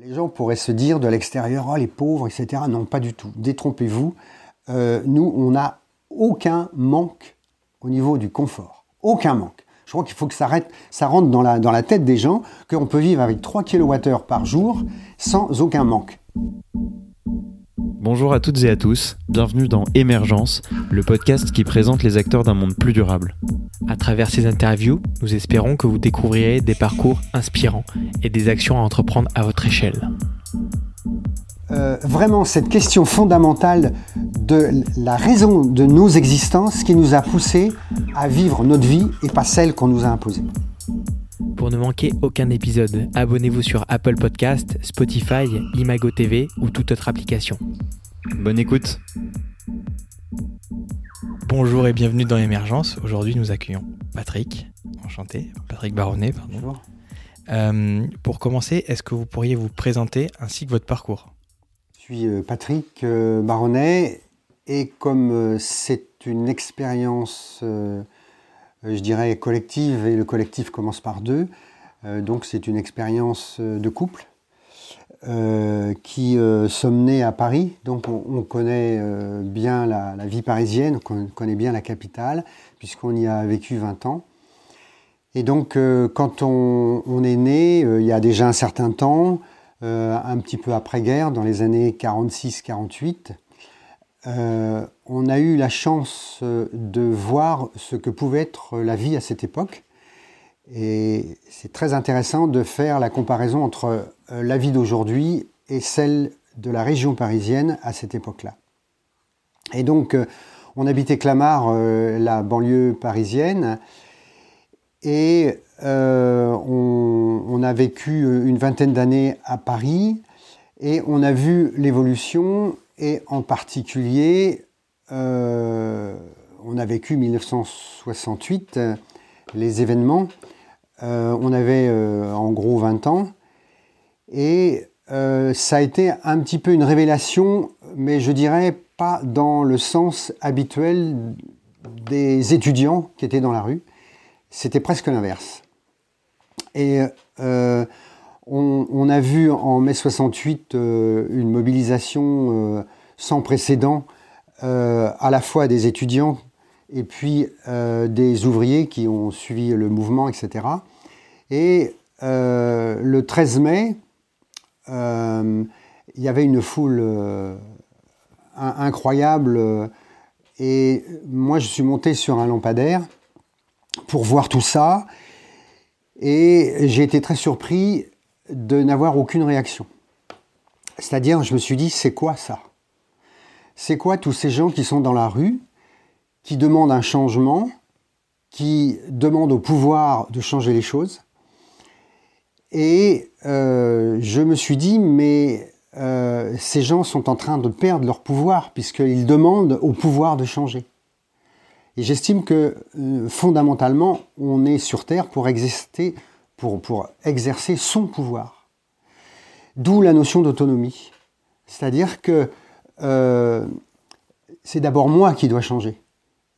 Les gens pourraient se dire de l'extérieur, oh les pauvres, etc. Non, pas du tout. Détrompez-vous. Euh, nous, on n'a aucun manque au niveau du confort. Aucun manque. Je crois qu'il faut que ça, rentre dans la, dans la tête des gens qu'on peut vivre avec 3 kWh par jour sans aucun manque. Bonjour à toutes et à tous, bienvenue dans Émergence, le podcast qui présente les acteurs d'un monde plus durable. À travers ces interviews, nous espérons que vous découvrirez des parcours inspirants et des actions à entreprendre à votre échelle. Euh, vraiment, cette question fondamentale de la raison de nos existences qui nous a poussés à vivre notre vie et pas celle qu'on nous a imposée. Pour ne manquer aucun épisode, abonnez-vous sur Apple Podcast, Spotify, Imago TV ou toute autre application. Bonne écoute. Bonjour et bienvenue dans l'émergence. Aujourd'hui, nous accueillons Patrick. Enchanté. Patrick Baronnet, pardon. Bonjour. Euh, pour commencer, est-ce que vous pourriez vous présenter ainsi que votre parcours? Je suis euh, Patrick euh, Baronnet et comme c'est une expérience, euh, je dirais, collective et le collectif commence par deux, euh, donc c'est une expérience euh, de couple euh, qui euh, sommes nés à Paris, donc on, on connaît euh, bien la, vie parisienne, on connaît bien la capitale, puisqu'on y a vécu 20 ans. Et donc, euh, quand on, on est né, euh, il y a déjà un certain temps, euh, un petit peu après-guerre, dans les années 46-48, euh, on a eu la chance euh, de voir ce que pouvait être la vie à cette époque. Et c'est très intéressant de faire la comparaison entre euh, la vie d'aujourd'hui et celle de la région parisienne à cette époque-là. Et donc, on habitait Clamart, la banlieue parisienne, et on a vécu une vingtaine d'années à Paris, et on a vu l'évolution, et en particulier, euh, on a vécu 1968, euh, les événements. Euh, on avait en gros 20 ans, et ça a été un petit peu une révélation, mais je dirais pas dans le sens habituel des étudiants qui étaient dans la rue. C'était presque l'inverse. Et on, a vu en mai 68 euh, une mobilisation euh, sans précédent, euh, à la fois des étudiants et puis des ouvriers qui ont suivi le mouvement, etc. Et le 13 mai, il y avait une foule in- incroyable. et moi, je suis monté sur un lampadaire pour voir tout ça. Et j'ai été très surpris de n'avoir aucune réaction. C'est-à-dire, je me suis dit, c'est quoi ça? C'est quoi tous ces gens qui sont dans la rue, qui demandent un changement, qui demandent au pouvoir de changer les choses? Et euh, je me suis dit, mais euh, ces gens sont en train de perdre leur pouvoir, puisqu'ils demandent au pouvoir de changer. Et j'estime que euh, fondamentalement, on est sur Terre pour exister, pour, exercer son pouvoir. D'où la notion d'autonomie. C'est-à-dire que euh, c'est d'abord moi qui dois changer.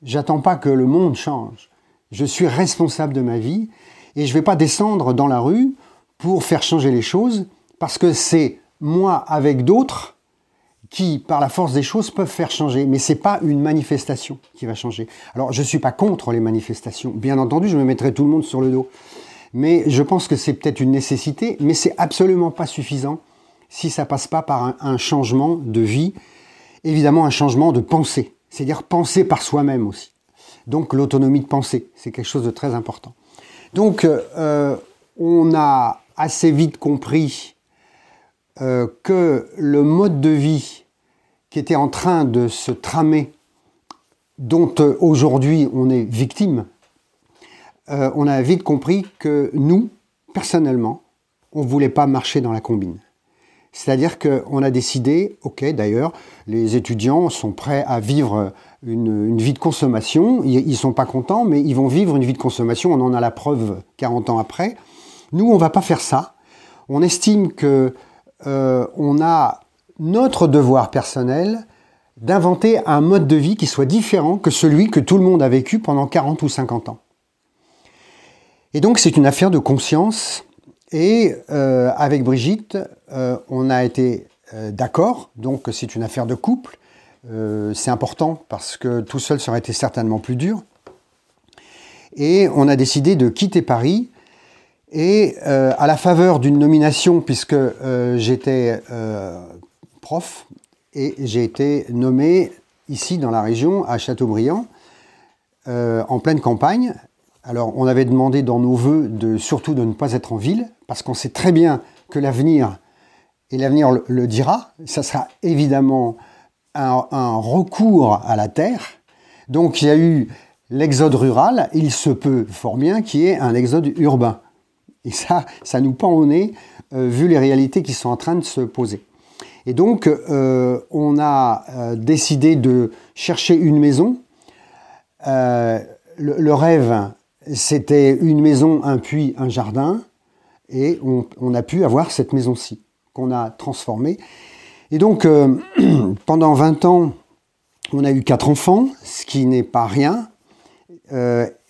J'attends pas que le monde change. Je suis responsable de ma vie et je ne vais pas descendre dans la rue pour faire changer les choses parce que c'est moi avec d'autres qui, par la force des choses, peuvent faire changer. Mais c'est pas une manifestation qui va changer. Alors, je suis pas contre les manifestations. Bien entendu, je me mettrai tout le monde sur le dos. Mais je pense que c'est peut-être une nécessité, mais c'est absolument pas suffisant si ça passe pas par un, changement de vie, évidemment un changement de pensée, c'est-à-dire penser par soi-même aussi. Donc l'autonomie de pensée, c'est quelque chose de très important. Donc euh, on a assez vite compris euh, que le mode de vie qui était en train de se tramer, dont euh, aujourd'hui on est victime, euh, on a vite compris que nous, personnellement, on ne voulait pas marcher dans la combine. C'est-à-dire qu'on a décidé, ok d'ailleurs, les étudiants sont prêts à vivre une, vie de consommation, ils ne sont pas contents, mais ils vont vivre une vie de consommation, on en a la preuve 40 ans après. Nous, on va pas faire ça. On estime que euh, on a notre devoir personnel d'inventer un mode de vie qui soit différent que celui que tout le monde a vécu pendant 40 ou 50 ans. Et donc c'est une affaire de conscience Et avec Brigitte, on a été d'accord, donc c'est une affaire de couple. c'est important parce que tout seul ça aurait été certainement plus dur. Et on a décidé de quitter Paris et à la faveur d'une nomination, puisque j'étais prof et j'ai été nommé ici dans la région, à Châteaubriand, euh, en pleine campagne. Alors on avait demandé dans nos voeux de surtout de ne pas être en ville, parce qu'on sait très bien que l'avenir, et l'avenir le, dira, ça sera évidemment un, recours à la terre. Donc il y a eu l'exode rural, il se peut fort bien qu'il y ait un exode urbain. Et ça, ça nous pend au nez, euh, vu les réalités qui sont en train de se poser. Et donc, euh, on a euh, décidé de chercher une maison. Le, rêve, c'était une maison, un puits, un jardin. Et on, a pu avoir cette maison-ci, qu'on a transformée. Et donc, pendant 20 ans, on a eu quatre enfants, ce qui n'est pas rien.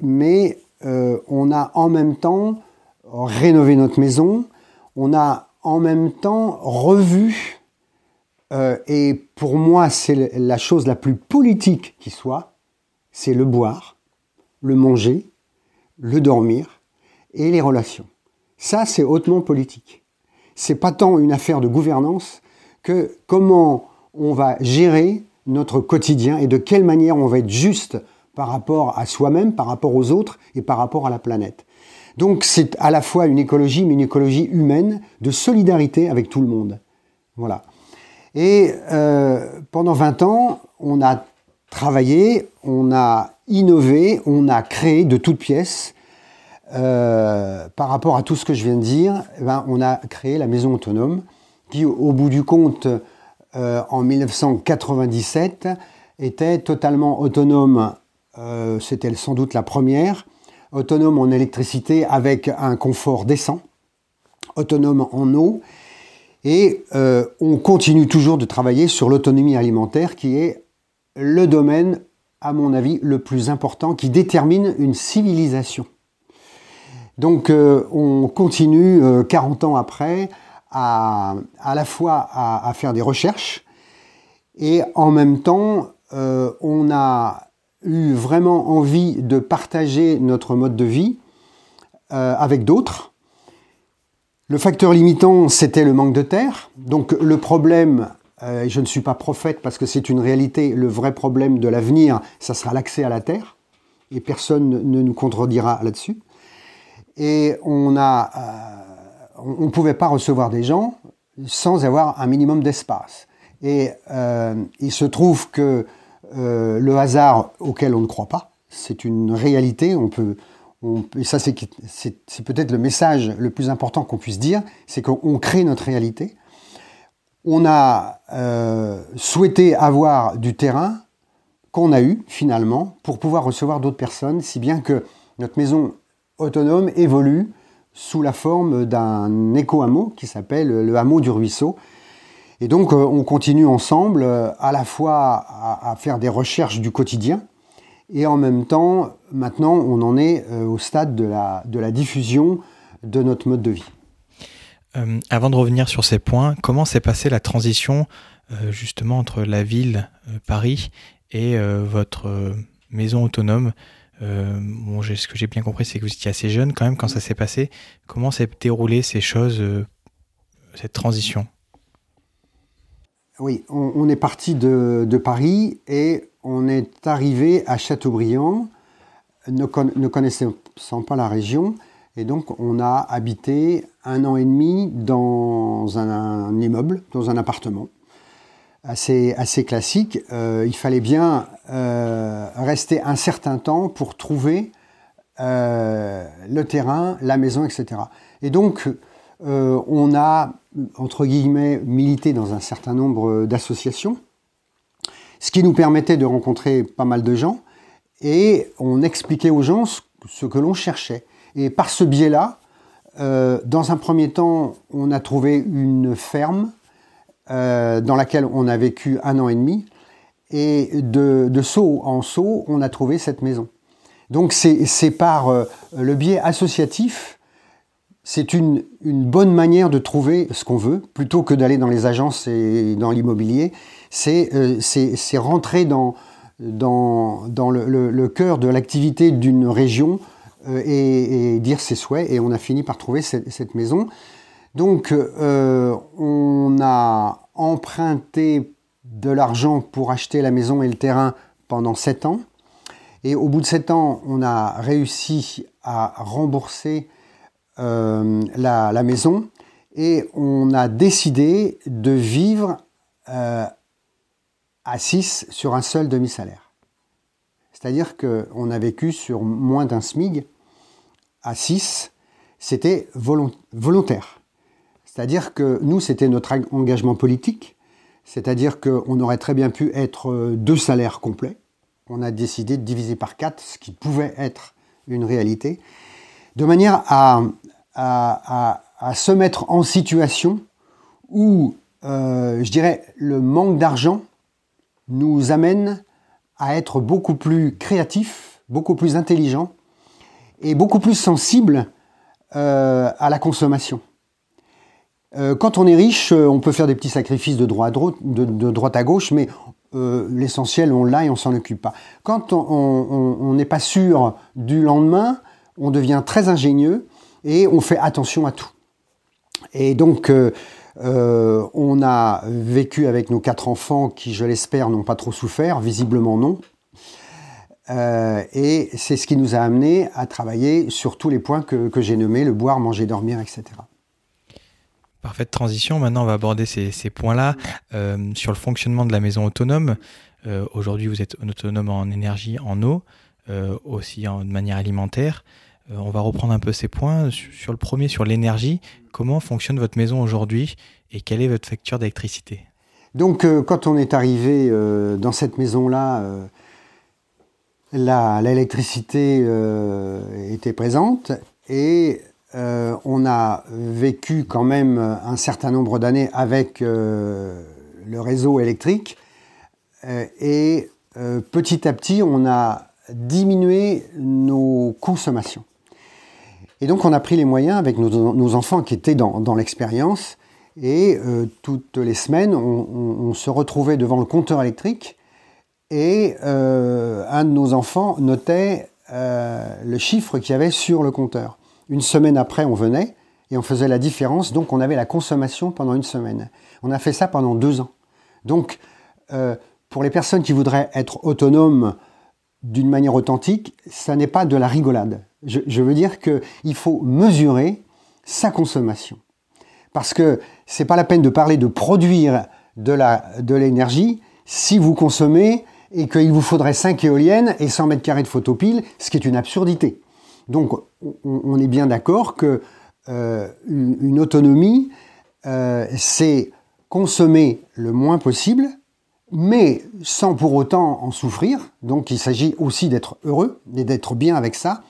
mais on a en même temps rénové notre maison. On a en même temps revu euh, et pour moi, c'est la chose la plus politique qui soit, c'est le boire, le manger, le dormir et les relations. Ça, c'est hautement politique. C'est pas tant une affaire de gouvernance que comment on va gérer notre quotidien et de quelle manière on va être juste par rapport à soi-même, par rapport aux autres et par rapport à la planète. Donc c'est à la fois une écologie, mais une écologie humaine, de solidarité avec tout le monde. Voilà. Et euh, pendant 20 ans, on a travaillé, on a innové, on a créé de toutes pièces. Euh, par rapport à tout ce que je viens de dire, eh ben, on a créé la maison autonome qui, au bout du compte, euh, en 1997, était totalement autonome. C'était sans doute la première. Autonome en électricité avec un confort décent. Autonome en eau et euh, on continue toujours de travailler sur l'autonomie alimentaire qui est le domaine, à mon avis, le plus important qui détermine une civilisation. Donc euh, on continue 40 euh, ans après à, à la fois à, faire des recherches et en même temps on a eu vraiment envie de partager notre mode de vie avec d'autres le facteur limitant, c'était le manque de terre. Donc le problème, euh, je ne suis pas prophète parce que c'est une réalité, le vrai problème de l'avenir, ça sera l'accès à la terre. Et personne ne nous contredira là-dessus. Et on a, euh, on ne pouvait pas recevoir des gens sans avoir un minimum d'espace. Et euh, il se trouve que le hasard auquel on ne croit pas, c'est une réalité. On peut, et ça c'est peut-être le message le plus important qu'on puisse dire, c'est qu'on crée notre réalité. On a euh, souhaité avoir du terrain qu'on a eu finalement pour pouvoir recevoir d'autres personnes, si bien que notre maison autonome évolue sous la forme d'un éco-hameau qui s'appelle le hameau du ruisseau. Et donc euh, on continue ensemble euh, à la fois à faire des recherches du quotidien, et en même temps, maintenant, on en est au stade de la diffusion de notre mode de vie. Euh, avant de revenir sur ces points, comment s'est passée la transition euh, justement entre la ville, Paris, et votre maison autonome? Ce que j'ai bien compris, c'est que vous étiez assez jeune quand même quand ça s'est passé. Comment s'est déroulée ces choses, cette transition? Oui, on, est parti de, Paris et on est arrivé à Châteaubriand, ne, connaissant pas la région, et donc on a habité un an et demi dans un, immeuble, dans un appartement, assez, classique. Euh, il fallait bien euh, rester un certain temps pour trouver euh, le terrain, la maison, etc. Et donc on a, entre guillemets, milité dans un certain nombre d'associations ce qui nous permettait de rencontrer pas mal de gens et on expliquait aux gens ce, que l'on cherchait. Et par ce biais-là, euh, dans un premier temps, on a trouvé une ferme euh, dans laquelle on a vécu un an et demi. Et de, saut en saut, on a trouvé cette maison. Donc c'est par euh, le biais associatif, c'est une, bonne manière de trouver ce qu'on veut, plutôt que d'aller dans les agences et dans l'immobilier. C'est rentrer dans, le, cœur de l'activité d'une région euh, et, dire ses souhaits. Et on a fini par trouver cette, maison. Donc, euh, on a emprunté de l'argent pour acheter la maison et le terrain pendant sept ans. Et au bout de sept ans, on a réussi à rembourser euh, la, maison et on a décidé de vivre à 6 sur un seul demi-salaire. C'est-à-dire qu'on a vécu sur moins d'un SMIG à 6, c'était volontaire. C'est-à-dire que nous, c'était notre engagement politique, c'est-à-dire qu'on aurait très bien pu être euh, deux salaires complets. On a décidé de diviser par 4, ce qui pouvait être une réalité de manière à, se mettre en situation où, euh, je dirais, le manque d'argent nous amène à être beaucoup plus créatifs, beaucoup plus intelligents et beaucoup plus sensibles euh, à la consommation. Euh, quand on est riche, on peut faire des petits sacrifices de droite à, gauche, mais l'essentiel, on l'a et on s'en occupe pas. Quand on n'est pas sûr du lendemain, on devient très ingénieux et on fait attention à tout. Et donc, euh, euh, on a vécu avec nos quatre enfants qui, je l'espère, n'ont pas trop souffert, visiblement non. Euh, et c'est ce qui nous a amené à travailler sur tous les points que, j'ai nommés, le boire, manger, dormir, etc. Parfaite transition. Maintenant, on va aborder ces, ces points-là sur le fonctionnement de la maison autonome. Aujourd'hui, vous êtes autonome en énergie, en eau, aussi en, de manière alimentaire. Euh, on va reprendre un peu ces points. Sur le premier, sur l'énergie, comment fonctionne votre maison aujourd'hui et quelle est votre facture d'électricité? Donc, euh, quand on est arrivé euh, dans cette maison-là, l'électricité était présente et on a vécu quand même un certain nombre d'années avec le réseau électrique et petit à petit, on a diminué nos consommations. Et donc on a pris les moyens avec nos, enfants qui étaient dans, l'expérience. Et euh, toutes les semaines, on, se retrouvait devant le compteur électrique et euh, un de nos enfants notait euh, le chiffre qu'il y avait sur le compteur. Une semaine après, on venait et on faisait la différence. Donc on avait la consommation pendant une semaine. On a fait ça pendant deux ans. Donc pour les personnes qui voudraient être autonomes d'une manière authentique, ça n'est pas de la rigolade. Je, veux dire qu'il faut mesurer sa consommation. Parce que c'est pas la peine de parler de produire de l'énergie si vous consommez et qu'il vous faudrait 5 éoliennes et 100 mètres carrés de photopile, ce qui est une absurdité. Donc on, est bien d'accord que euh, une, autonomie, euh, c'est consommer le moins possible, mais sans pour autant en souffrir. Donc il s'agit aussi d'être heureux et d'être bien avec ça,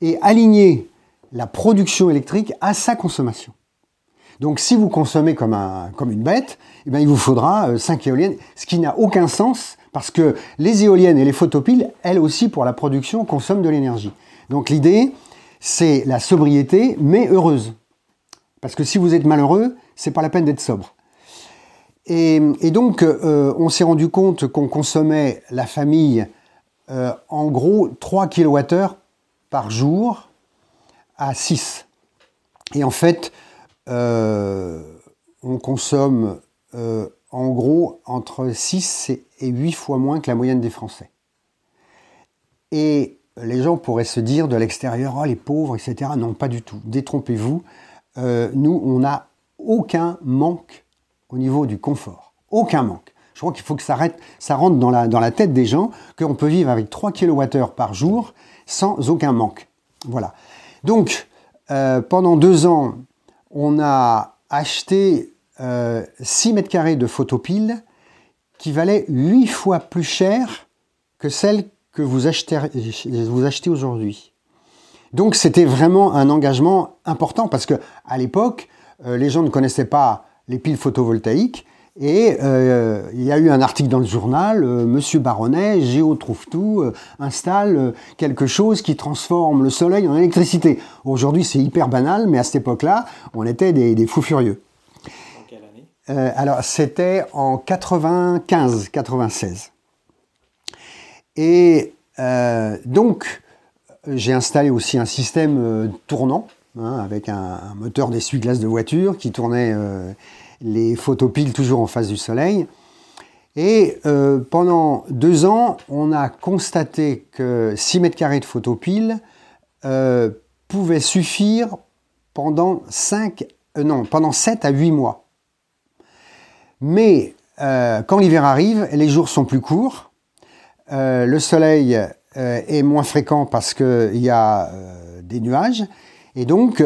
et aligner la production électrique à sa consommation. Donc si vous consommez comme, un, comme une bête, eh bien, il vous faudra 5 euh, éoliennes, ce qui n'a aucun sens parce que les éoliennes et les photopiles, elles aussi pour la production, consomment de l'énergie. Donc l'idée, c'est la sobriété, mais heureuse. Parce que si vous êtes malheureux, c'est pas la peine d'être sobre. Et, donc, euh, on s'est rendu compte qu'on consommait la famille euh, en gros 3 kWh par jour à 6. Et en fait, euh, on consomme en gros entre 6 et 8 fois moins que la moyenne des Français. Et les gens pourraient se dire de l'extérieur, oh, les pauvres, etc. Non, pas du tout. Détrompez-vous. Euh, nous, on n'a aucun manque au niveau du confort. Aucun manque. Je crois qu'il faut que ça, rentre dans la, dans la tête des gens qu'on peut vivre avec 3 kWh par jour sans aucun manque. Voilà. Donc, euh, pendant deux ans, on a acheté 6 euh, mètres carrés de photopiles qui valaient 8 fois plus cher que celles que vous achetez, aujourd'hui. Donc c'était vraiment un engagement important parce que à l'époque, euh, les gens ne connaissaient pas les piles photovoltaïques Et euh, il y a eu un article dans le journal, euh, Monsieur Baronnet, Géo trouve tout, installe quelque chose qui transforme le soleil en électricité. Aujourd'hui, c'est hyper banal, mais à cette époque-là, on était des, fous furieux. Année Alors, c'était en 95-96. Et donc, j'ai installé aussi un système tournant, hein, avec un, moteur d'essuie-glace de voiture qui tournait les photopiles toujours en face du soleil. Et euh, pendant deux ans, on a constaté que 6 mètres carrés de photopiles euh, pouvaient suffire pendant, 5, euh, non, pendant 7 à 8 mois. Mais quand l'hiver arrive, les jours sont plus courts, le soleil est moins fréquent parce qu'il y a des nuages, et donc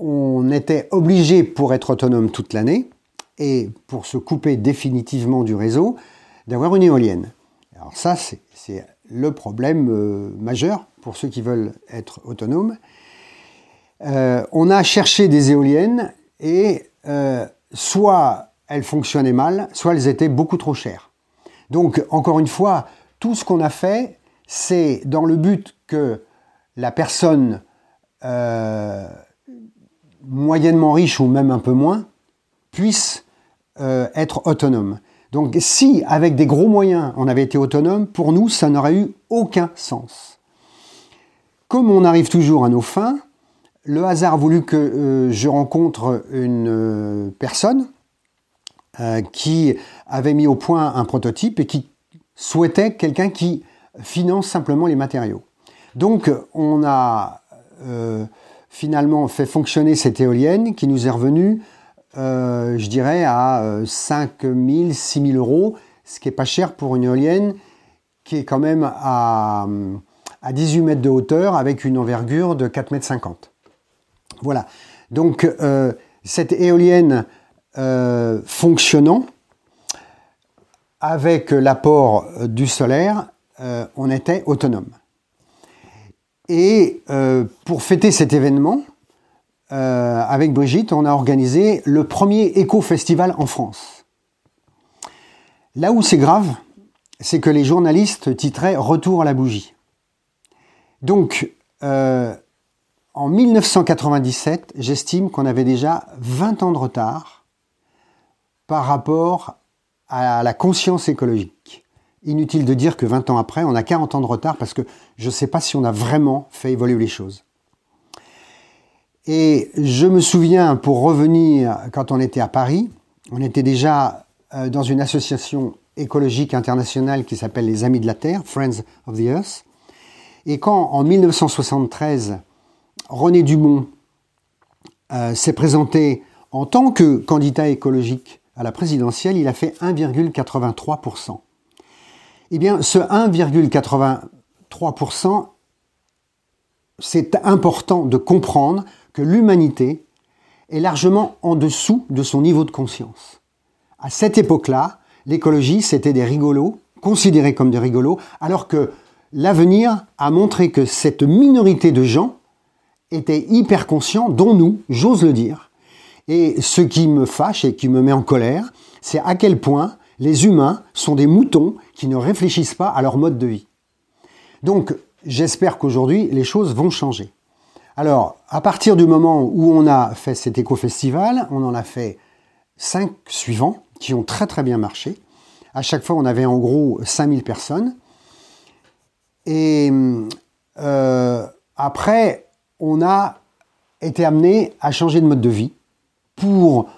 on était obligé, pour être autonome toute l'année, et pour se couper définitivement du réseau, d'avoir une éolienne. Alors ça, c'est le problème euh, majeur pour ceux qui veulent être autonomes. Euh, on a cherché des éoliennes et euh, soit elles fonctionnaient mal, soit elles étaient beaucoup trop chères. Donc, encore une fois, tout ce qu'on a fait, c'est dans le but que la personne moyennement riche ou même un peu moins, puisse euh, être autonome. Donc si, avec des gros moyens, on avait été autonome, pour nous, ça n'aurait eu aucun sens. Comme on arrive toujours à nos fins, le hasard a voulu que euh, je rencontre une euh, qui avait mis au point un prototype et qui souhaitait quelqu'un qui finance simplement les matériaux. Donc on a finalement fait fonctionner cette éolienne qui nous est revenue, euh, je dirais, à 5 000, 6 000 euros, ce qui n'est pas cher pour une éolienne qui est quand même à, à 18 mètres de hauteur avec une envergure de 4 mètres 50. Voilà. Donc, euh, cette éolienne euh, fonctionnant, avec l'apport du solaire, on était autonome. Et euh, pour fêter cet événement, euh, avec Brigitte, on a organisé le premier éco-festival en France. Là où c'est grave, c'est que les journalistes titraient Retour à la bougie. Donc, euh, en 1997, j'estime qu'on avait déjà 20 ans de retard par rapport à la conscience écologique. Inutile de dire que 20 ans après, on a 40 ans de retard parce que je ne sais pas si on a vraiment fait évoluer les choses. Et je me souviens, pour revenir, quand on était à Paris, on était déjà euh, dans une association écologique internationale qui s'appelle les Amis de la Terre, Friends of the Earth. Et quand, en 1973, René Dumont euh, s'est présenté en tant que candidat écologique à la présidentielle, il a fait 1,83%. Eh bien, ce 1,83%, c'est important de comprendre que l'humanité est largement en dessous de son niveau de conscience. À cette époque-là, l'écologie, c'était des rigolos, considérés comme des rigolos, alors que l'avenir a montré que cette minorité de gens était hyper conscients, dont nous, j'ose le dire. Et ce qui me fâche et qui me met en colère, c'est à quel point les humains sont des moutons qui ne réfléchissent pas à leur mode de vie. Donc, j'espère qu'aujourd'hui, les choses vont changer. Alors, à partir du moment où on a fait cet éco-festival, on en a fait cinq suivants qui ont très très bien marché. À chaque fois, on avait en gros 5000 personnes. Et euh, après, on a été amené à changer de mode de vie pour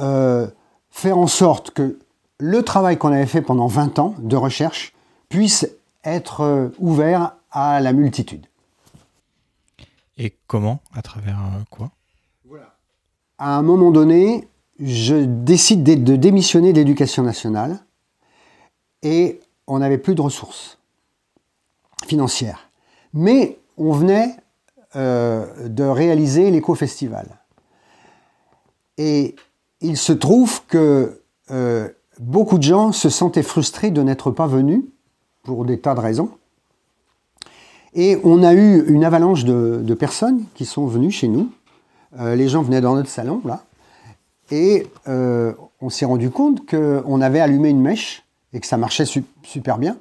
euh, faire en sorte que le travail qu'on avait fait pendant 20 ans de recherche puisse être euh, ouvert à la multitude. Et comment? À travers euh, quoi? Voilà. À un moment donné, je décide de démissionner de l'éducation nationale et on n'avait plus de ressources financières. Mais on venait euh, de réaliser l'éco-festival. Et il se trouve que beaucoup de gens se sentaient frustrés de n'être pas venus pour des tas de raisons. Et on a eu une avalanche de, personnes qui sont venues chez nous. Euh, les gens venaient dans notre salon, là. Et on s'est rendu compte qu'on avait allumé une mèche et que ça marchait super bien.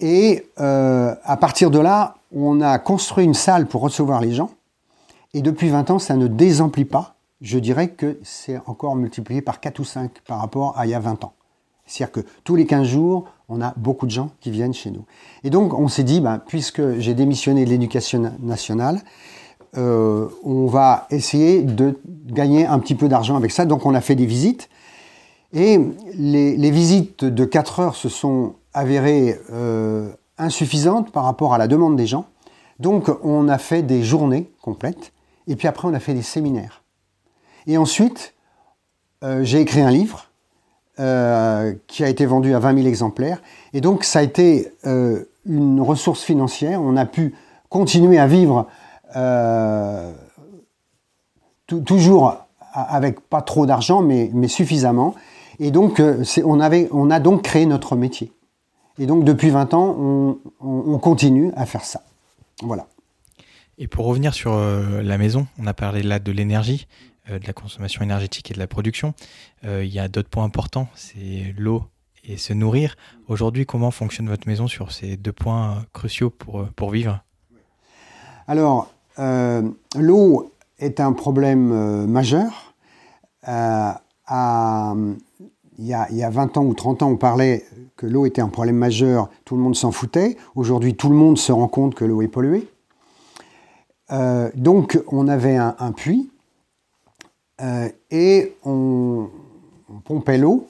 Et à partir de là, on a construit une salle pour recevoir les gens. Et depuis 20 ans, ça ne désemplit pas. Je dirais que c'est encore multiplié par 4 ou 5 par rapport à il y a 20 ans. C'est-à-dire que tous les 15 jours, on a beaucoup de gens qui viennent chez nous. Et donc, on s'est dit, ben, puisque j'ai démissionné de l'éducation nationale, euh, on va essayer de gagner un petit peu d'argent avec ça. Donc, on a fait des visites. Et les, visites de 4 heures se sont avérées euh, insuffisantes par rapport à la demande des gens. Donc, on a fait des journées complètes. Et puis après, on a fait des séminaires. Et ensuite, euh, j'ai écrit un livre euh, qui a été vendu à 20 000 exemplaires. Et donc, ça a été euh, une ressource financière. On a pu continuer à vivre toujours avec pas trop d'argent, mais, suffisamment. Et donc, on, a donc créé notre métier. Et donc, depuis 20 ans, on, on continue à faire ça. Voilà. Et pour revenir sur la maison, on a parlé là de l'énergie, de la consommation énergétique et de la production. Euh, il y a d'autres points importants, c'est l'eau et se nourrir. Aujourd'hui, comment fonctionne votre maison sur ces deux points cruciaux pour, pour vivre? Alors, l'eau est un problème majeur. Il, y a, il y a 20 ans ou 30 ans, on parlait que l'eau était un problème majeur, tout le monde s'en foutait. Aujourd'hui, tout le monde se rend compte que l'eau est polluée. Euh, donc on avait un, puits euh, et on, pompait l'eau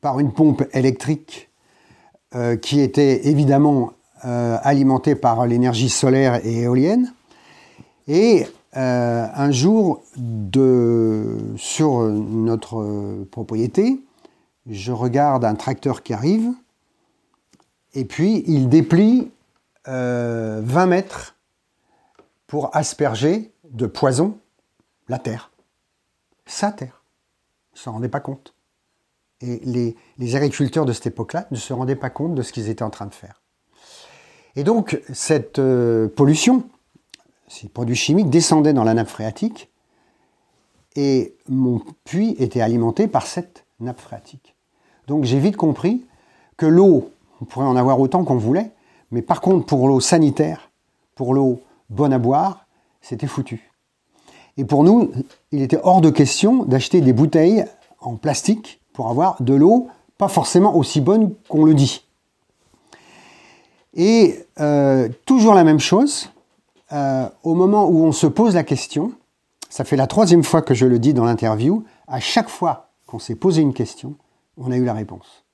par une pompe électrique euh, qui était évidemment alimentée par l'énergie solaire et éolienne. Et un jour, sur notre propriété, je regarde un tracteur qui arrive, et puis il déplie 20 mètres pour asperger de poison la terre. Sa terre. Ils ne s'en rendaient pas compte. Et les, agriculteurs de cette époque-là ne se rendaient pas compte de ce qu'ils étaient en train de faire. Et donc, cette euh, pollution, ces produits chimiques, descendaient dans la nappe phréatique et mon puits était alimenté par cette nappe phréatique. Donc, j'ai vite compris que l'eau, on pourrait en avoir autant qu'on voulait, mais par contre, pour l'eau sanitaire, pour l'eau bonne à boire, c'était foutu. Et pour nous, il était hors de question d'acheter des bouteilles en plastique pour avoir de l'eau pas forcément aussi bonne qu'on le dit. Et euh, toujours la même chose, euh, au moment où on se pose la question, ça fait la troisième fois que je le dis dans l'interview, à chaque fois qu'on s'est posé une question, on a eu la réponse.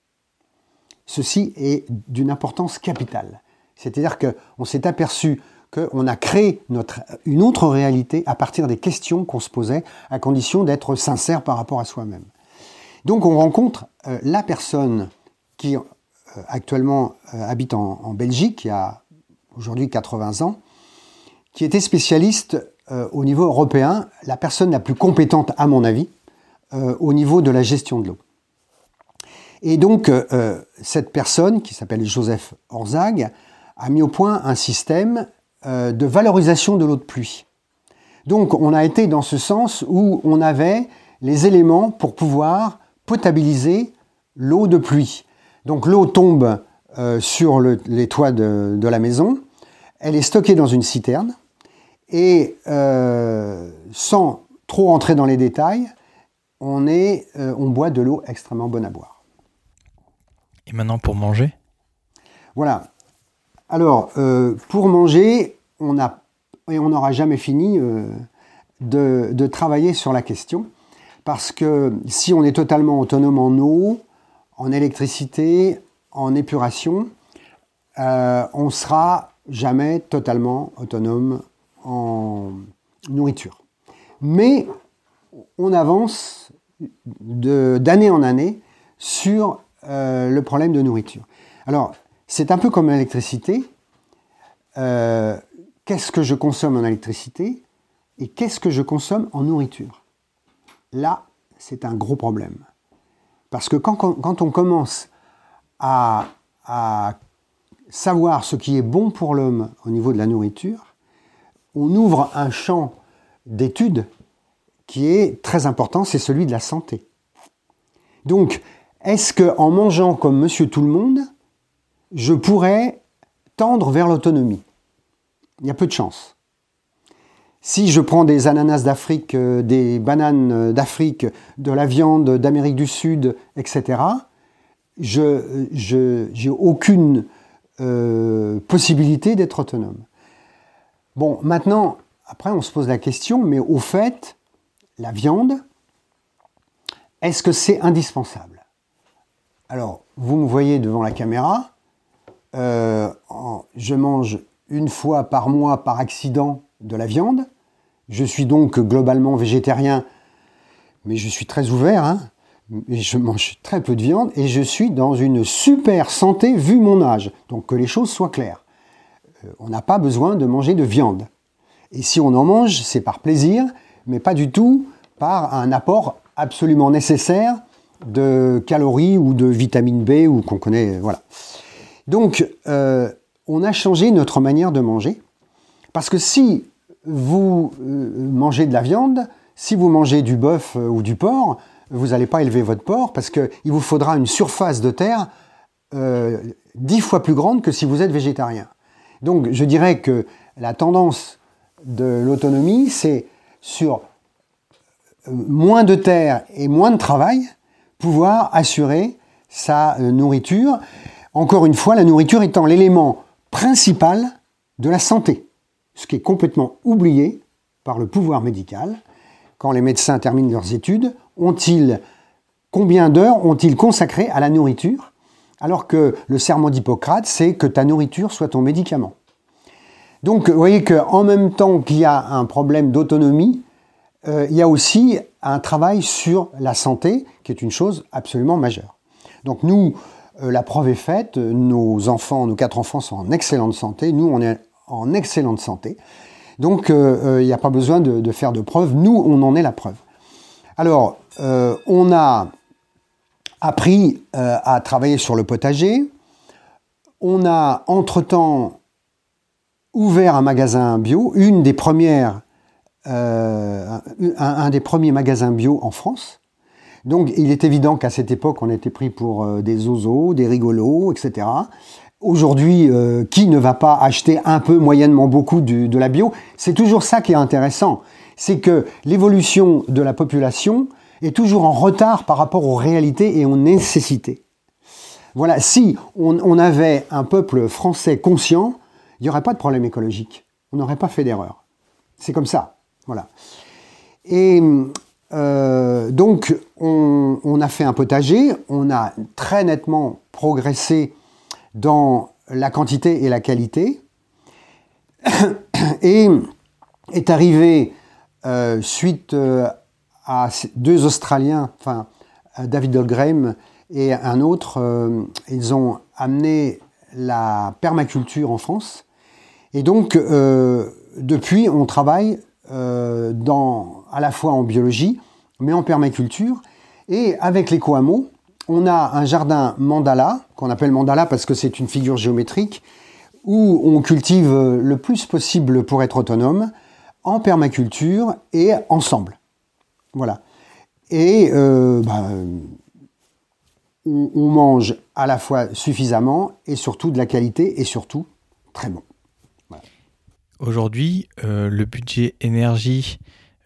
Ceci est d'une importance capitale. C'est-à-dire qu'on s'est aperçu qu'on a créé une autre réalité à partir des questions qu'on se posait, à condition d'être sincère par rapport à soi-même. Donc on rencontre euh, la personne qui euh, actuellement euh, habite en, Belgique, qui a aujourd'hui 80 ans, qui était spécialiste au niveau européen, la personne la plus compétente à mon avis, au niveau de la gestion de l'eau. Et donc cette personne, qui s'appelle Joseph Orzag, a mis au point un système euh, de valorisation de l'eau de pluie. Donc on a été dans ce sens où on avait les éléments pour pouvoir potabiliser l'eau de pluie. Donc l'eau tombe euh, sur les toits de, la maison, elle est stockée dans une citerne, et euh, sans trop entrer dans les détails, on, est, on boit de l'eau extrêmement bonne à boire. Et maintenant pour manger? Voilà. Alors, euh, pour manger, on a, et on n'aura jamais fini euh, de, travailler sur la question, parce que si on est totalement autonome en eau, en électricité, en épuration, euh, on sera jamais totalement autonome en nourriture. Mais on avance d'année en année sur le problème de nourriture. Alors, c'est un peu comme l'électricité. Euh, qu'est-ce que je consomme en électricité et qu'est-ce que je consomme en nourriture? Là, c'est un gros problème. Parce que quand, on commence à, savoir ce qui est bon pour l'homme au niveau de la nourriture, on ouvre un champ d'études qui est très important, c'est celui de la santé. Donc, est-ce que en mangeant comme Monsieur Tout le Monde, je pourrais tendre vers l'autonomie Il y a peu de chance. Si je prends des ananas d'Afrique, euh, des bananes d'Afrique, de la viande d'Amérique du Sud, etc., je n'ai aucune euh, possibilité d'être autonome. Bon, maintenant, après, on se pose la question, mais au fait, la viande, est-ce que c'est indispensable? Alors, vous me voyez devant la caméra, euh, je mange une fois par mois par accident de la viande. Je suis donc globalement végétarien, mais je suis très ouvert. Hein. je mange très peu de viande et je suis dans une super santé vu mon âge. Donc que les choses soient claires. Euh, on n'a pas besoin de manger de viande. Et si on en mange, c'est par plaisir, mais pas du tout par un apport absolument nécessaire de calories ou de vitamine B ou qu'on connaît. Voilà. Donc, euh, on a changé notre manière de manger. Parce que si vous euh, mangez de la viande, si vous mangez du bœuf euh, ou du porc, vous n'allez pas élever votre porc parce qu'il vous faudra une surface de terre dix fois plus grande que si vous êtes végétarien. Donc, je dirais que la tendance de l'autonomie, c'est sur moins de terre et moins de travail, pouvoir assurer sa nourriture. Encore une fois, la nourriture étant l'élément principal de la santé, ce qui est complètement oublié par le pouvoir médical. Quand les médecins terminent leurs études, ont-ils combien d'heures ont-ils consacré à la nourriture alors que le serment d'Hippocrate, c'est que ta nourriture soit ton médicament. Donc, vous voyez qu'en même temps qu'il y a un problème d'autonomie, euh, il y a aussi un travail sur la santé, qui est une chose absolument majeure. Donc nous, la preuve est faite, nos enfants, nos quatre enfants sont en excellente santé, nous on est en excellente santé. Donc euh, il n'y a pas besoin de, faire de preuves, nous on en est la preuve. Alors, on a appris à travailler sur le potager, on a entre-temps ouvert un magasin bio, une des premières euh, un, des premiers magasins bio en France. Donc il est évident qu'à cette époque, on était pris pour euh, des ozos, des rigolos, etc. Aujourd'hui, euh, qui ne va pas acheter un peu, moyennement beaucoup de la bio? C'est toujours ça qui est intéressant. C'est que l'évolution de la population est toujours en retard par rapport aux réalités et aux nécessités. Voilà, si on, on avait un peuple français conscient, il n'y aurait pas de problème écologique. On n'aurait pas fait d'erreur. C'est comme ça. Voilà. Et euh, donc, on, a fait un potager, on a très nettement progressé dans la quantité et la qualité. Et est arrivé, euh, suite euh, à deux Australiens, enfin David Holgraham et un autre, ils ont amené la permaculture en France. Et donc, depuis, on travaille euh, à la fois en biologie, mais en permaculture. Et avec les Coamo, on a un jardin mandala, qu'on appelle mandala parce que c'est une figure géométrique, où on cultive le plus possible pour être autonome, en permaculture et ensemble. Voilà. Et euh, bah, on, mange à la fois suffisamment et surtout de la qualité et surtout très bon. Aujourd'hui, euh, le budget énergie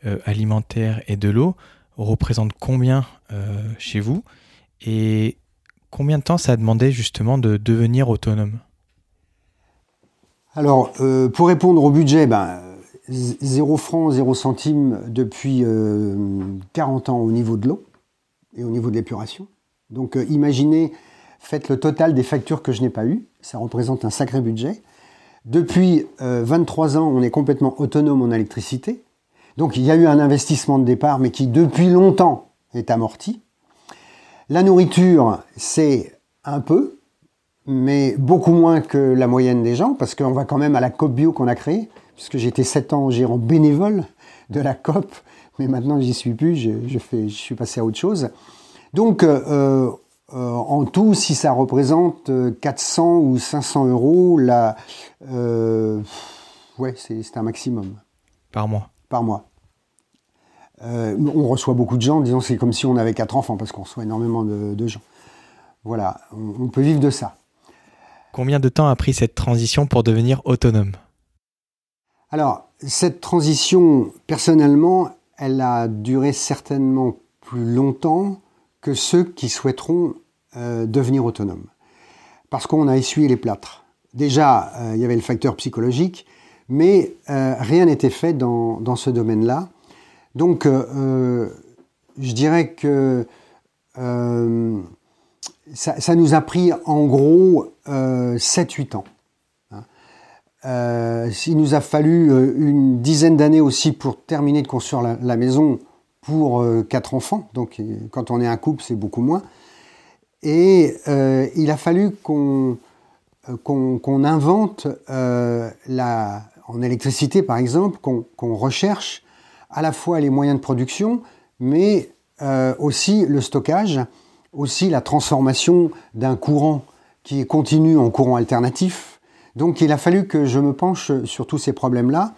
euh, alimentaire et de l'eau représente combien euh, chez vous et combien de temps ça a demandé justement de devenir autonome? Alors, pour répondre au budget, ben, 0 francs, 0 centimes depuis 40 ans au niveau de l'eau et au niveau de l'épuration. Donc imaginez, faites le total des factures que je n'ai pas eues, ça représente un sacré budget. Depuis 23 euh, ans, on est complètement autonome en électricité. Donc il y a eu un investissement de départ, mais qui depuis longtemps est amorti. La nourriture, c'est un peu, mais beaucoup moins que la moyenne des gens, parce qu'on va quand même à la COP Bio qu'on a créée, puisque j'étais 7 ans gérant bénévole de la COP, mais maintenant j'y suis plus, je, suis passé à autre chose. Donc euh, euh, en tout, si ça représente 400 euh, ou 500 euros, là, euh, ouais, c'est un maximum. Par mois Par mois. on reçoit beaucoup de gens, disons c'est comme si on avait quatre enfants, parce qu'on reçoit énormément de, gens. Voilà, on, peut vivre de ça. Combien de temps a pris cette transition pour devenir autonome? Alors, cette transition, personnellement, elle a duré certainement plus longtemps que ceux qui souhaiteront devenir autonomes. Parce qu'on a essuyé les plâtres. Déjà, il y avait le facteur psychologique, mais euh, rien n'était fait dans, ce domaine-là. Donc, euh, euh, je dirais que ça, nous a pris en gros 7-8 ans. Hein. il nous a fallu une dizaine d'années aussi pour terminer de construire la, maison pour quatre enfants. Donc, quand on est un couple, c'est beaucoup moins. Et il a fallu qu'on invente la, en électricité, par exemple, qu'on recherche à la fois les moyens de production, mais euh, aussi le stockage, aussi la transformation d'un courant qui est continu en courant alternatif. Donc il a fallu que je me penche sur tous ces problèmes-là.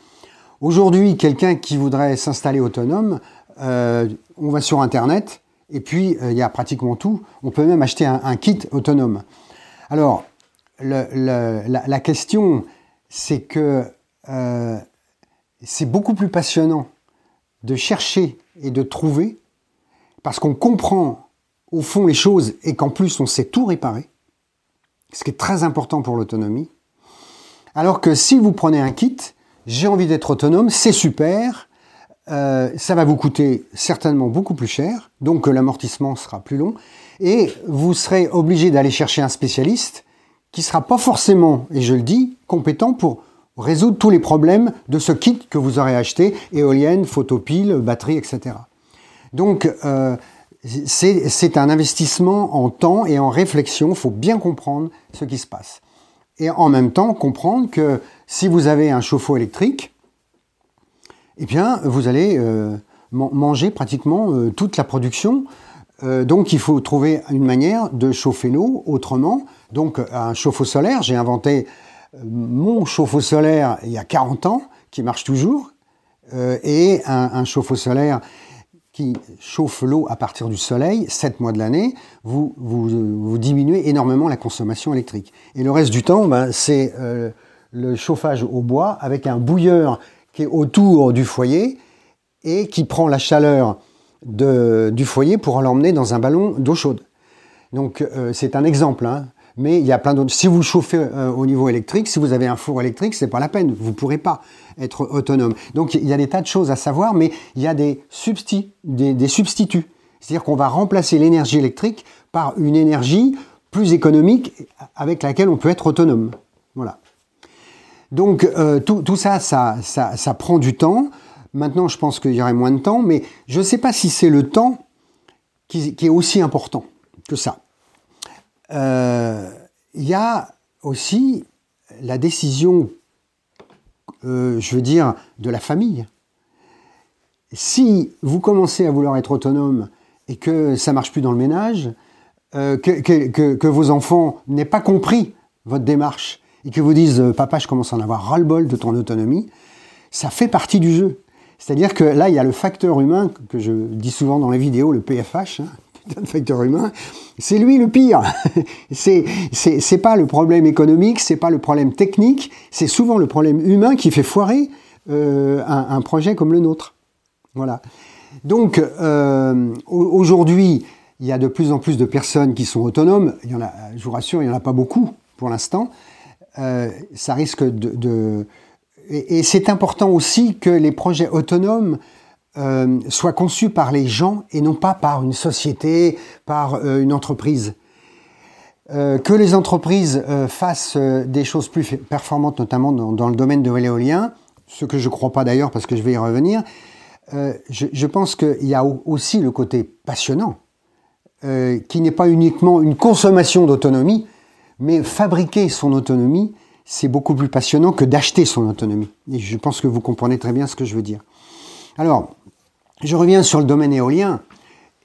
Aujourd'hui, quelqu'un qui voudrait s'installer autonome, euh, on va sur Internet, et puis euh, il y a pratiquement tout. On peut même acheter un, kit autonome. Alors, la, question, c'est que euh, c'est beaucoup plus passionnant de chercher et de trouver, parce qu'on comprend au fond les choses et qu'en plus on sait tout réparer, ce qui est très important pour l'autonomie. Alors que si vous prenez un kit, j'ai envie d'être autonome, c'est super, euh, ça va vous coûter certainement beaucoup plus cher, donc l'amortissement sera plus long, et vous serez obligé d'aller chercher un spécialiste qui sera pas forcément, et je le dis, compétent pour résoudre tous les problèmes de ce kit que vous aurez acheté, éolienne, photopile, batterie, etc. Donc, euh, c'est un investissement en temps et en réflexion. Il faut bien comprendre ce qui se passe. Et en même temps, comprendre que si vous avez un chauffe-eau électrique, eh bien, vous allez euh, manger pratiquement euh, toute la production. donc, il faut trouver une manière de chauffer l'eau autrement. Donc, un chauffe-eau solaire, j'ai inventé mon chauffe-eau solaire il y a 40 ans, qui marche toujours, euh, et un, chauffe-eau solaire qui chauffe l'eau à partir du soleil, 7 mois de l'année, vous, vous, diminuez énormément la consommation électrique. Et le reste du temps, ben, c'est euh, le chauffage au bois avec un bouilleur qui est autour du foyer et qui prend la chaleur du foyer pour l'emmener dans un ballon d'eau chaude. Donc euh, c'est un exemple. Hein mais il y a plein d'autres. Si vous chauffez euh, au niveau électrique, si vous avez un four électrique, c'est pas la peine. Vous pourrez pas être autonome. Donc il y a des tas de choses à savoir, mais il y a des. Des, substituts. C'est-à-dire qu'on va remplacer l'énergie électrique par une énergie plus économique avec laquelle on peut être autonome. Voilà. Donc euh, tout, ça, ça, prend du temps. Maintenant, je pense qu'il y aurait moins de temps, mais je ne sais pas si c'est le temps qui, est aussi important que ça. Euh, il y a aussi la décision, euh, je veux dire, de la famille. Si vous commencez à vouloir être autonome et que ça marche plus dans le ménage, euh, que, vos enfants n'aient pas compris votre démarche et que vous disent papa je commence à en avoir ras-le-bol de ton autonomie, ça fait partie du jeu. C'est-à-dire que là, il y a le facteur humain que je dis souvent dans les vidéos, le PFH, hein, facteur humain, c'est lui le pire. c'est c'est pas le problème économique, c'est pas le problème technique, c'est souvent le problème humain qui fait foirer euh, un, projet comme le nôtre. Voilà. Donc euh, aujourd'hui, il y a de plus en plus de personnes qui sont autonomes. Je vous rassure, il y en a pas beaucoup pour l'instant. Euh, ça risque de, et, c'est important aussi que les projets autonomes euh, soit conçu par les gens et non pas par une société, par euh, une entreprise. Que les entreprises fassent des choses plus performantes, notamment dans, le domaine de l'éolien, ce que je ne crois pas d'ailleurs parce que je vais y revenir, je, je, pense qu'il y a aussi le côté passionnant, qui n'est pas uniquement une consommation d'autonomie, mais fabriquer son autonomie, c'est beaucoup plus passionnant que d'acheter son autonomie. Et je pense que vous comprenez très bien ce que je veux dire. Alors, je reviens sur le domaine éolien.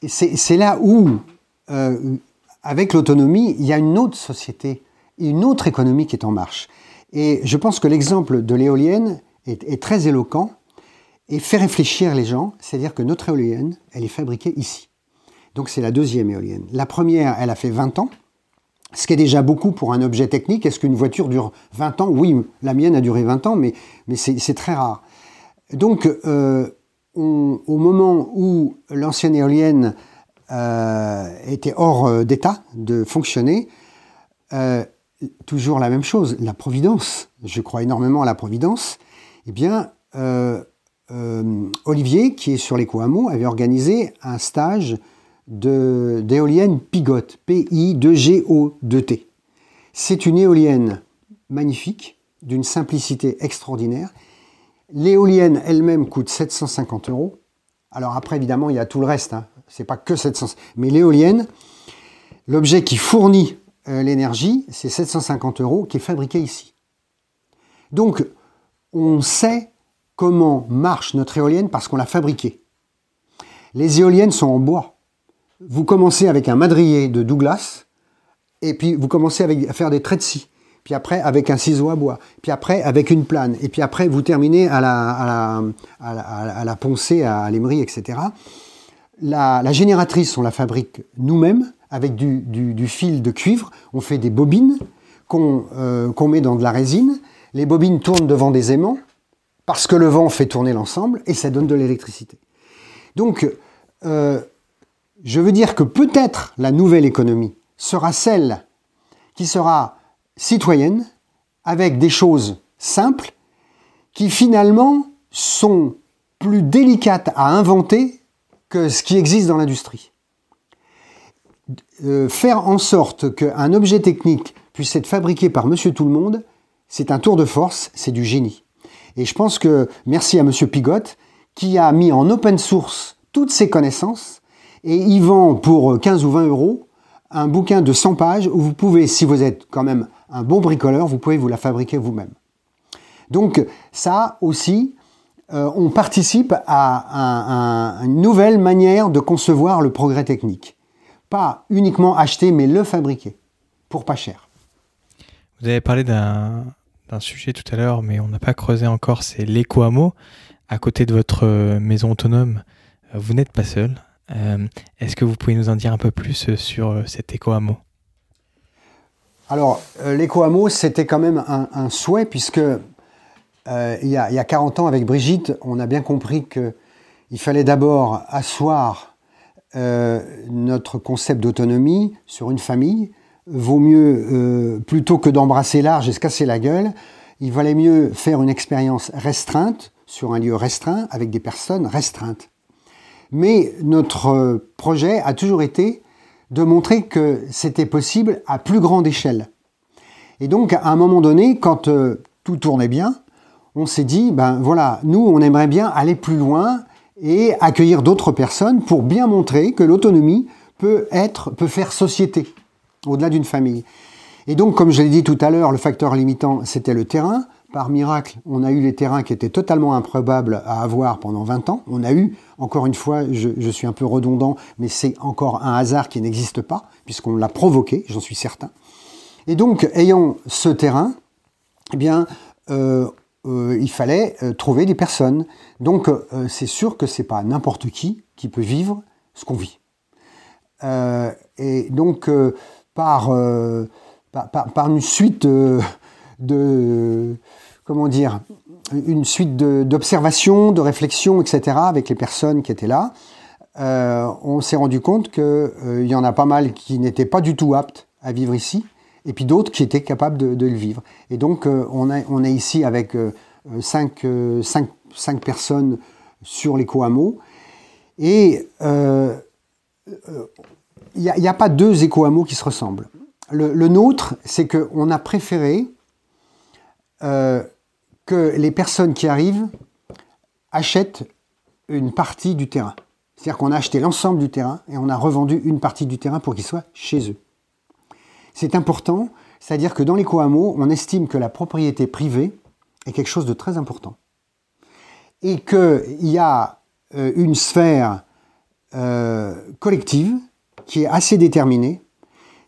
C'est là où, euh, avec l'autonomie, il y a une autre société, une autre économie qui est en marche. Et je pense que l'exemple de l'éolienne est, très éloquent. et fait réfléchir les gens, c'est-à-dire que notre éolienne, elle est fabriquée ici. Donc c'est la deuxième éolienne. La première, elle a fait 20 ans, ce qui est déjà beaucoup pour un objet technique. Est-ce qu'une voiture dure 20 ans? Oui, la mienne a duré 20 ans, mais, c'est très rare. Donc, euh, au moment où l'ancienne éolienne euh, était hors euh, d'état de fonctionner, toujours la même chose, la providence, je crois énormément à la providence, eh bien, Olivier, qui est sur les Hameau, avait organisé un stage d'éolienne Pigot, P-I-2-G-O-2-T. C'est une éolienne magnifique, d'une simplicité extraordinaire. L'éolienne elle-même coûte 750 euros. Alors après, évidemment, il y a tout le reste. Hein. C'est pas que 700. Mais l'éolienne, l'objet qui fournit euh, l'énergie, c'est 750 euros qui est fabriqué ici. Donc, on sait comment marche notre éolienne parce qu'on l'a fabriquée. Les éoliennes sont en bois vous commencez avec un madrier de Douglas, et puis vous commencez à faire des traits de scie, puis après avec un ciseau à bois, puis après avec une plane, et puis après vous terminez à la, à à la, poncée, à l'émery, etc. La, génératrice, on la fabrique nous-mêmes avec du, fil de cuivre. On fait des bobines euh, qu'on met dans de la résine. Les bobines tournent devant des aimants parce que le vent fait tourner l'ensemble et ça donne de l'électricité. Donc, euh, je veux dire que peut-être la nouvelle économie sera celle qui sera citoyenne, avec des choses simples, qui finalement sont plus délicates à inventer que ce qui existe dans l'industrie. Euh, faire en sorte qu'un objet technique puisse être fabriqué par monsieur tout le monde, c'est un tour de force, c'est du génie. Et je pense que merci à monsieur Pigot qui a mis en open source toutes ses connaissances et il vend pour 15 ou 20 euros un bouquin de 100 pages où vous pouvez, si vous êtes quand même un bon bricoleur, vous pouvez vous la fabriquer vous-même. Donc ça aussi, euh, on participe à une nouvelle manière de concevoir le progrès technique. Pas uniquement acheter, mais le fabriquer, pour pas cher. Vous avez parlé d'un sujet tout à l'heure, mais on n'a pas creusé encore, c'est l'éco-hameau. À côté de votre maison autonome, vous n'êtes pas seul. Euh, est-ce que vous pouvez nous en dire un peu plus euh, sur euh, cet éco-hameau Alors, l'éco-hameau, c'était quand même un, souhait, puisque il, y a, 40 ans, avec Brigitte, on a bien compris qu'il fallait d'abord asseoir notre concept d'autonomie sur une famille. Vaut mieux, plutôt que d'embrasser large et se casser la gueule, il valait mieux faire une expérience restreinte sur un lieu restreint avec des personnes restreintes. Mais notre euh, projet a toujours été de montrer que c'était possible à plus grande échelle. Et donc, à un moment donné, quand euh, tout tournait bien, on s'est dit, ben voilà, nous, on aimerait bien aller plus loin et accueillir d'autres personnes pour bien montrer que l'autonomie peut être, peut faire société au-delà d'une famille. Et donc, comme je l'ai dit tout à l'heure, le facteur limitant, c'était le terrain. Par miracle, on a eu les terrains qui étaient totalement improbables à avoir pendant 20 ans. On a eu, encore une fois, je, suis un peu redondant, mais c'est encore un hasard qui n'existe pas, puisqu'on l'a provoqué, j'en suis certain. Et donc, ayant ce terrain, eh bien, euh, euh, il fallait euh, trouver des personnes. Donc, c'est sûr que c'est pas n'importe qui qui peut vivre ce qu'on vit. et donc, par, par, une suite de comment dire, une suite d'observations, de, réflexions, etc., avec les personnes qui étaient là, euh, on s'est rendu compte qu'il euh, y en a pas mal qui n'étaient pas du tout aptes à vivre ici, et puis d'autres qui étaient capables de, le vivre. Et donc, euh, on, est ici avec cinq, personnes sur l'éco-hameau, et il n'y a, pas deux éco-hameaux qui se ressemblent. Le, le nôtre, c'est qu'on a préféré les personnes qui arrivent achètent une partie du terrain. C'est-à-dire qu'on a acheté l'ensemble du terrain et on a revendu une partie du terrain pour qu'il soit chez eux. C'est important, c'est-à-dire que dans les hameaux on estime que la propriété privée est quelque chose de très important. Et qu'il y a euh, une sphère euh, collective qui est assez déterminée,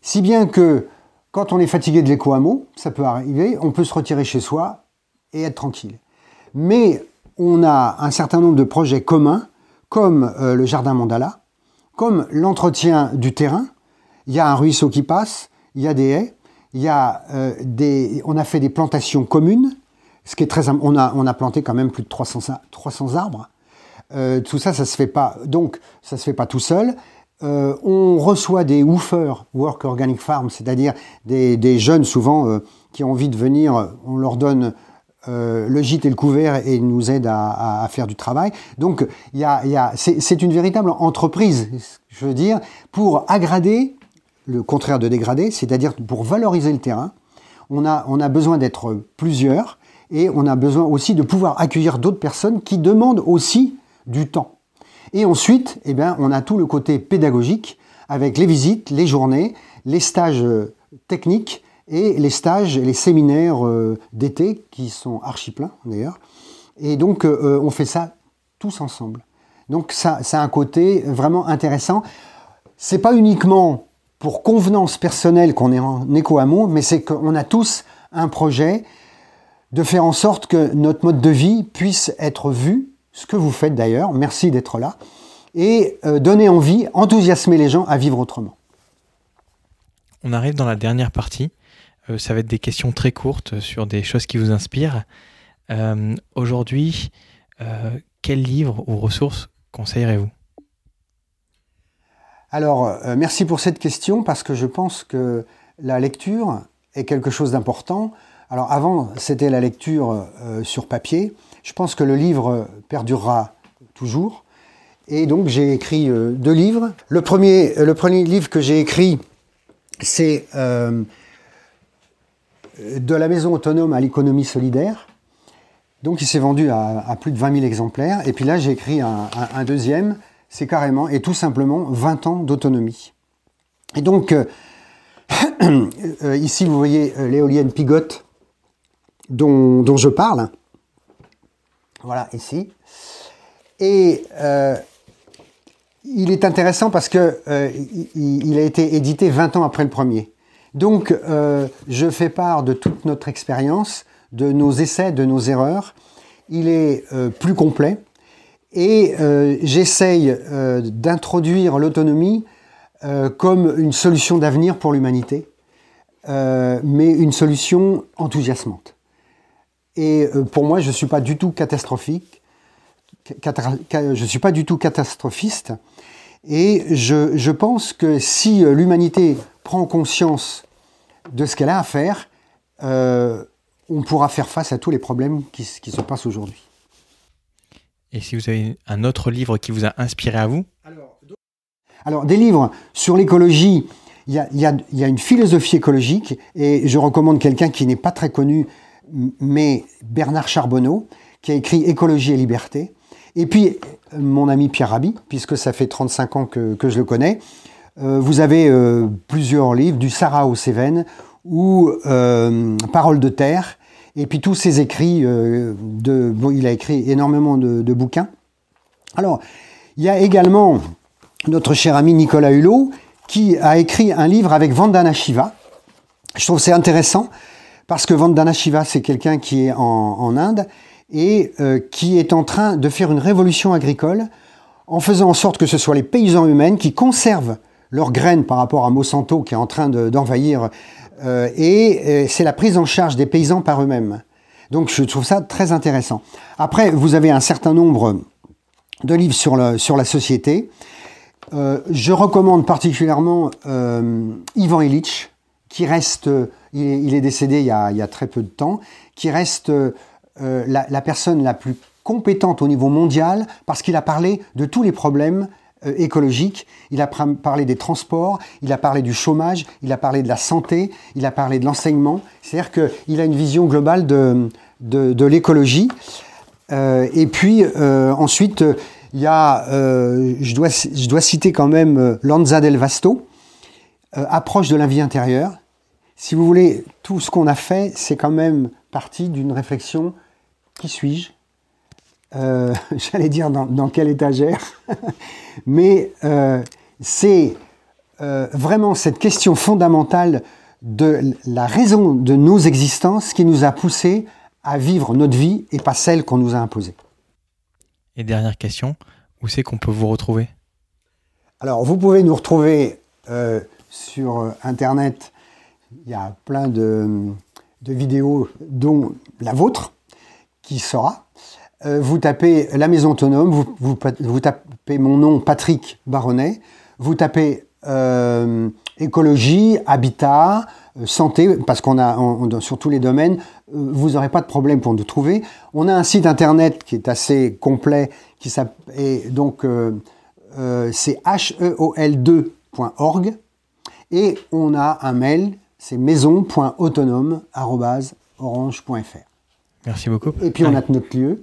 si bien que quand on est fatigué de l'éco-hameau, ça peut arriver, on peut se retirer chez soi et être tranquille. Mais on a un certain nombre de projets communs, comme euh, le jardin mandala, comme l'entretien du terrain. Il y a un ruisseau qui passe, il y a des haies, il y a euh, des, on a fait des plantations communes, ce qui est très, on a, on a planté quand même plus de 300, 300 arbres. Euh, tout ça, ça se fait pas. Donc, ça se fait pas tout seul. On reçoit des woofers, Work Organic Farm, c'est-à-dire des, des, jeunes souvent qui ont envie de venir. On leur donne euh, le gîte et le couvert et nous aident à, à, faire du travail. Donc, il y a, y a, c'est une véritable entreprise, je veux dire, pour aggrader le contraire de dégrader, c'est-à-dire pour valoriser le terrain. On a, on a besoin d'être plusieurs et on a besoin aussi de pouvoir accueillir d'autres personnes qui demandent aussi du temps. Et ensuite, eh bien, on a tout le côté pédagogique avec les visites, les journées, les stages euh, techniques et les stages et les séminaires euh, d'été qui sont archi pleins d'ailleurs. Et donc, euh, on fait ça tous ensemble. Donc, ça, a un côté vraiment intéressant. C'est pas uniquement pour convenance personnelle qu'on est en éco-amont, mais c'est qu'on a tous un projet de faire en sorte que notre mode de vie puisse être vu, ce que vous faites d'ailleurs, merci d'être là, et euh, donner envie, enthousiasmer les gens à vivre autrement. On arrive dans la dernière partie. Euh, ça va être des questions très courtes sur des choses qui vous inspirent. Euh, Aujourd'hui, euh, quel livre ou ressources conseillerez-vous? Alors, euh, merci pour cette question parce que je pense que la lecture est quelque chose d'important. Alors avant, c'était la lecture euh, sur papier. Je pense que le livre perdurera toujours. Et donc j'ai écrit euh, deux livres. Le premier, le premier livre que j'ai écrit, c'est euh, De la maison autonome à l'économie solidaire. Donc il s'est vendu à, plus de 20 000 exemplaires. Et puis là, j'ai écrit un, deuxième, c'est carrément et tout simplement 20 ans d'autonomie. Et donc, euh, ici, vous voyez l'éolienne Pigotte dont, je parle. Voilà, ici. Et euh, il est intéressant parce que euh, il, il, a été édité 20 ans après le premier. Donc, euh, je fais part de toute notre expérience, de nos essais, de nos erreurs. Il est euh, plus complet et euh, j'essaye d'introduire l'autonomie comme une solution d'avenir pour l'humanité, mais une solution enthousiasmante. Et pour moi, je ne suis pas du tout catastrophique, je ne suis pas du tout catastrophiste. Et je, pense que si l'humanité prend conscience de ce qu'elle a à faire, euh, on pourra faire face à tous les problèmes qui, qui se passent aujourd'hui. Et si vous avez un autre livre qui vous a inspiré à vous? Alors, alors, des livres sur l'écologie, il y a, y, a, y a, une philosophie écologique, et je recommande quelqu'un qui n'est pas très connu, mais Bernard Charbonneau, qui a écrit Écologie et liberté. Et puis, mon ami Pierre Rabhi, puisque ça fait 35 ans que, que je le connais. Euh, vous avez euh, plusieurs livres, du Sarah aux Cévennes ou euh, Paroles de terre. Et puis tous ses écrits, de, bon, il a écrit énormément de, de, bouquins. Alors, il y a également notre cher ami Nicolas Hulot, qui a écrit un livre avec Vandana Shiva. Je trouve c'est intéressant parce que Vandana Shiva, c'est quelqu'un qui est en, en Inde et euh, qui est en train de faire une révolution agricole en faisant en sorte que ce soit les paysans eux-mêmes qui conservent leurs graines par rapport à Monsanto qui est en train d'envahir euh, et euh, c'est la prise en charge des paysans par eux-mêmes. Donc je trouve ça très intéressant. Après, vous avez un certain nombre de livres sur, le, sur la société. Euh, je recommande particulièrement Ivan Illich, qui reste, il est, il est décédé il y, a, il y, a, très peu de temps, qui reste euh, la, la, personne la plus compétente au niveau mondial parce qu'il a parlé de tous les problèmes euh, écologiques, il a parlé des transports, il a parlé du chômage, il a parlé de la santé, il a parlé de l'enseignement. C'est-à-dire qu'il a une vision globale de, l'écologie. Euh, et puis euh, ensuite, il y a, je, dois, je dois citer quand même Lanza del Vasto, approche de la vie intérieure. Si vous voulez, tout ce qu'on a fait, c'est quand même partie d'une réflexion qui suis-je? Euh, J'allais dire dans, dans, quelle étagère Mais euh, c'est euh, vraiment cette question fondamentale de la raison de nos existences qui nous a poussé à vivre notre vie et pas celle qu'on nous a imposée. Et dernière question, où c'est qu'on peut vous retrouver? Alors, vous pouvez nous retrouver sur Internet. Il y a plein de, de vidéos, dont la vôtre, qui sera. Euh, vous tapez la maison autonome, vous, vous, vous, tapez mon nom Patrick Baronnet, vous tapez euh, écologie, habitat, euh, santé, parce qu'on a sur tous les domaines, vous n'aurez pas de problème pour nous trouver. On a un site internet qui est assez complet, qui s'appelle donc c'est heol2.org et on a un mail, c'est maison.autonome@orange.fr. Merci beaucoup. Et puis on a notre lieu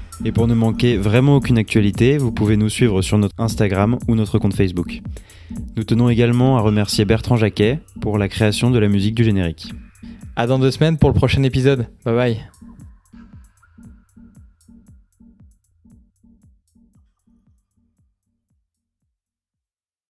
Et pour ne manquer vraiment aucune actualité, vous pouvez nous suivre sur notre Instagram ou notre compte Facebook. Nous tenons également à remercier Bertrand Jacquet pour la création de la musique du générique. À dans deux semaines pour le prochain épisode. Bye bye.